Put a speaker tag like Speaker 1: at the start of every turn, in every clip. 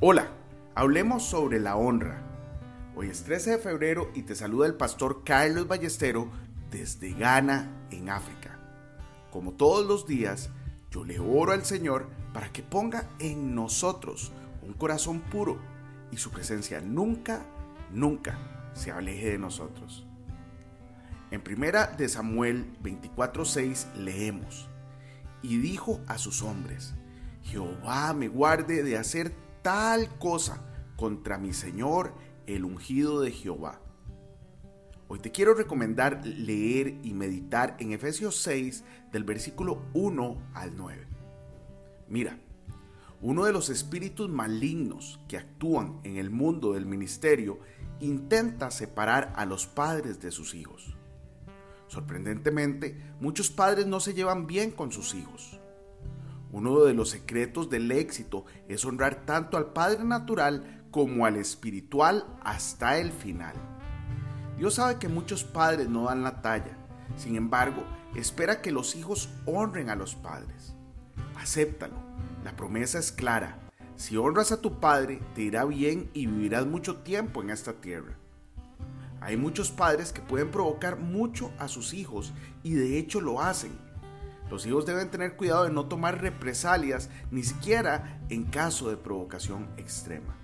Speaker 1: Hola, hablemos sobre la honra. Hoy es 13 de febrero y te saluda el pastor Carlos Ballestero desde Ghana, en África. Como todos los días, yo le oro al Señor para que ponga en nosotros un corazón puro y su presencia nunca, nunca se aleje de nosotros. En primera de Samuel 24:6 leemos: Y dijo a sus hombres: Jehová me guarde de hacer tal cosa contra mi Señor, el ungido de Jehová. Hoy te quiero recomendar leer y meditar en Efesios 6 del versículo 1 al 9. Mira, uno de los espíritus malignos que actúan en el mundo del ministerio intenta separar a los padres de sus hijos. Sorprendentemente, muchos padres no se llevan bien con sus hijos. Uno de los secretos del éxito es honrar tanto al Padre natural como al espiritual hasta el final. Dios sabe que muchos padres no dan la talla, sin embargo, espera que los hijos honren a los padres. Acéptalo, la promesa es clara. Si honras a tu padre, te irá bien y vivirás mucho tiempo en esta tierra. Hay muchos padres que pueden provocar mucho a sus hijos y de hecho lo hacen los hijos deben tener cuidado de no tomar represalias, ni siquiera en caso de provocación extrema.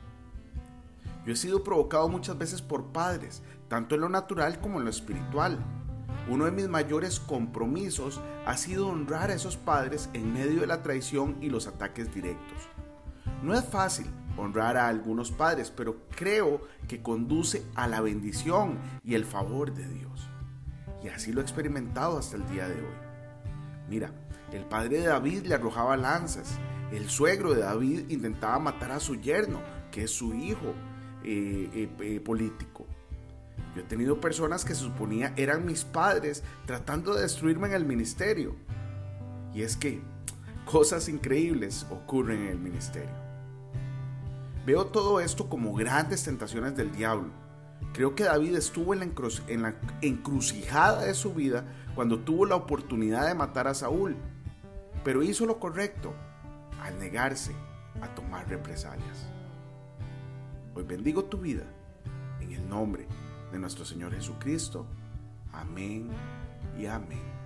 Speaker 1: Yo he sido provocado muchas veces por padres, tanto en lo natural como en lo espiritual. Uno de mis mayores compromisos ha sido honrar a esos padres en medio de la traición y los ataques directos. No es fácil honrar a algunos padres, pero creo que conduce a la bendición y el favor de Dios. Y así lo he experimentado hasta el día de hoy. Mira, el padre de David le arrojaba lanzas. El suegro de David intentaba matar a su yerno, que es su hijo eh, eh, eh, político. Yo he tenido personas que se suponía eran mis padres tratando de destruirme en el ministerio. Y es que cosas increíbles ocurren en el ministerio. Veo todo esto como grandes tentaciones del diablo Creo que David estuvo en la, encrucijada de su vida cuando tuvo la oportunidad de matar a Saúl, pero hizo lo correcto al negarse a tomar represalias. Hoy bendigo tu vida en el nombre de nuestro Señor Jesucristo. Amén y amén.